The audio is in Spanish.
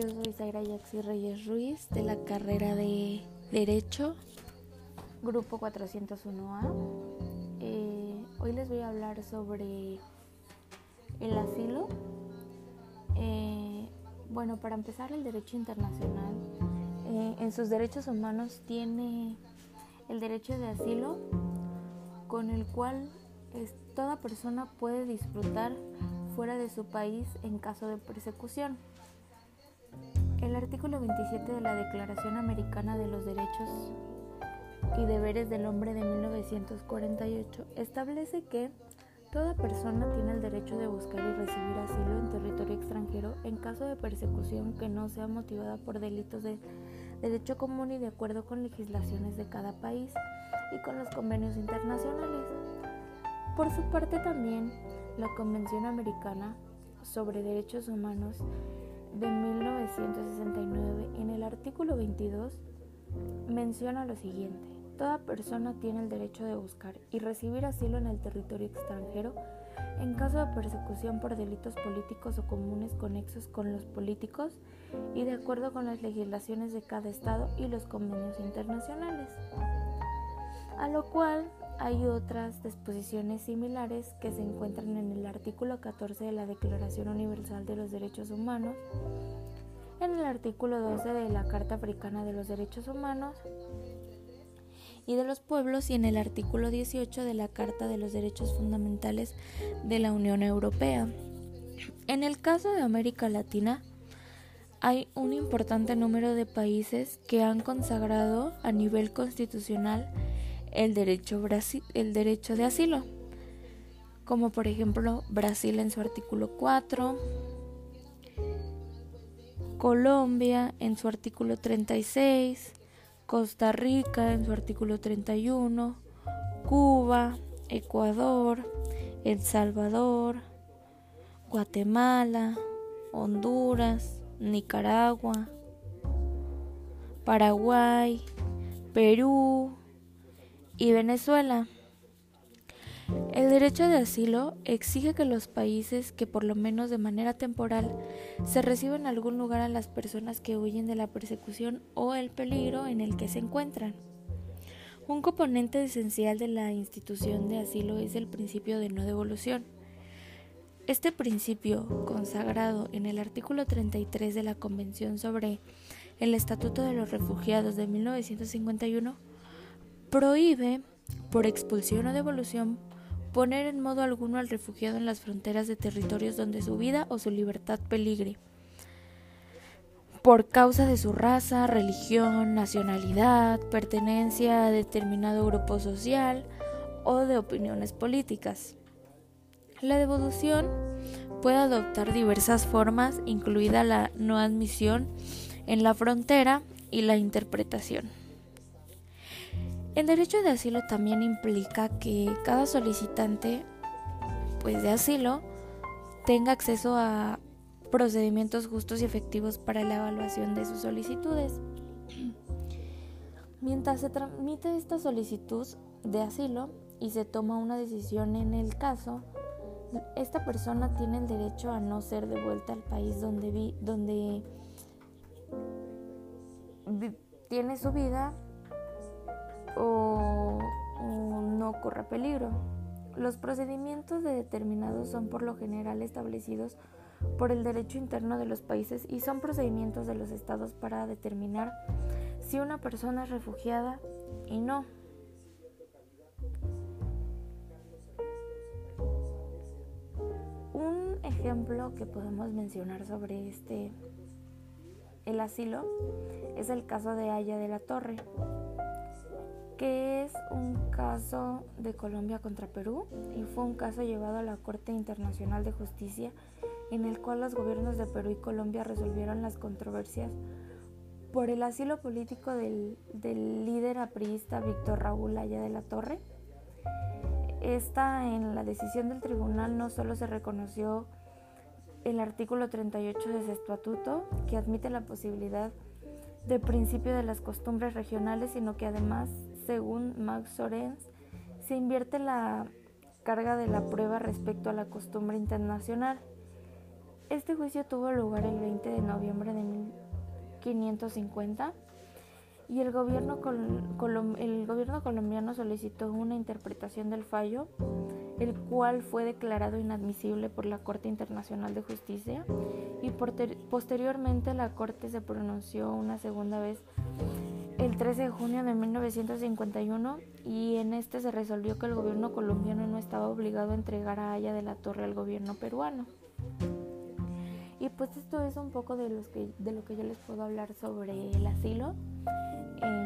Yo soy Zaira Yaxi Reyes Ruiz de la carrera de Derecho, grupo 401A. Eh, hoy les voy a hablar sobre el asilo. Eh, bueno, para empezar, el derecho internacional eh, en sus derechos humanos tiene el derecho de asilo con el cual toda persona puede disfrutar fuera de su país en caso de persecución. El artículo 27 de la Declaración Americana de los Derechos y Deberes del Hombre de 1948 establece que toda persona tiene el derecho de buscar y recibir asilo en territorio extranjero en caso de persecución que no sea motivada por delitos de derecho común y de acuerdo con legislaciones de cada país y con los convenios internacionales. Por su parte también, la Convención Americana sobre Derechos Humanos de 1969, en el artículo 22, menciona lo siguiente. Toda persona tiene el derecho de buscar y recibir asilo en el territorio extranjero en caso de persecución por delitos políticos o comunes conexos con los políticos y de acuerdo con las legislaciones de cada Estado y los convenios internacionales. A lo cual hay otras disposiciones similares que se encuentran en el artículo 14 de la Declaración Universal de los Derechos Humanos, en el artículo 12 de la Carta Africana de los Derechos Humanos y de los Pueblos y en el artículo 18 de la Carta de los Derechos Fundamentales de la Unión Europea. En el caso de América Latina, hay un importante número de países que han consagrado a nivel constitucional el derecho, el derecho de asilo, como por ejemplo Brasil en su artículo 4, Colombia en su artículo 36, Costa Rica en su artículo 31, Cuba, Ecuador, El Salvador, Guatemala, Honduras, Nicaragua, Paraguay, Perú, y Venezuela. El derecho de asilo exige que los países que por lo menos de manera temporal se reciban en algún lugar a las personas que huyen de la persecución o el peligro en el que se encuentran. Un componente esencial de la institución de asilo es el principio de no devolución. Este principio, consagrado en el artículo 33 de la Convención sobre el Estatuto de los Refugiados de 1951, prohíbe, por expulsión o devolución, poner en modo alguno al refugiado en las fronteras de territorios donde su vida o su libertad peligre, por causa de su raza, religión, nacionalidad, pertenencia a determinado grupo social o de opiniones políticas. La devolución puede adoptar diversas formas, incluida la no admisión en la frontera y la interpretación. El derecho de asilo también implica que cada solicitante pues, de asilo tenga acceso a procedimientos justos y efectivos para la evaluación de sus solicitudes. Mientras se tramite esta solicitud de asilo y se toma una decisión en el caso, esta persona tiene el derecho a no ser devuelta al país donde, donde tiene su vida o, no corre peligro. Los procedimientos de determinados son por lo general establecidos por el derecho interno de los países y son procedimientos de los estados para determinar si una persona es refugiada y no. Un ejemplo que podemos mencionar sobre este el asilo es el caso de Haya de la Torre, que es un caso de Colombia contra Perú y fue un caso llevado a la Corte Internacional de Justicia en el cual los gobiernos de Perú y Colombia resolvieron las controversias por el asilo político del, líder apriista Víctor Raúl Aya de la Torre. Esta en la decisión del tribunal no solo se reconoció el artículo 38 de ese estatuto que admite la posibilidad de principio de las costumbres regionales, sino que además según Max Sorens, se invierte la carga de la prueba respecto a la costumbre internacional. Este juicio tuvo lugar el 20 de noviembre de 1550 y el gobierno, el gobierno colombiano solicitó una interpretación del fallo, el cual fue declarado inadmisible por la Corte Internacional de Justicia y posteriormente la Corte se pronunció una segunda vez el 13 de junio de 1951 y en este se resolvió que el gobierno colombiano no estaba obligado a entregar a Haya de la Torre al gobierno peruano. Y pues esto es un poco de, los que, de lo que yo les puedo hablar sobre el asilo, hablando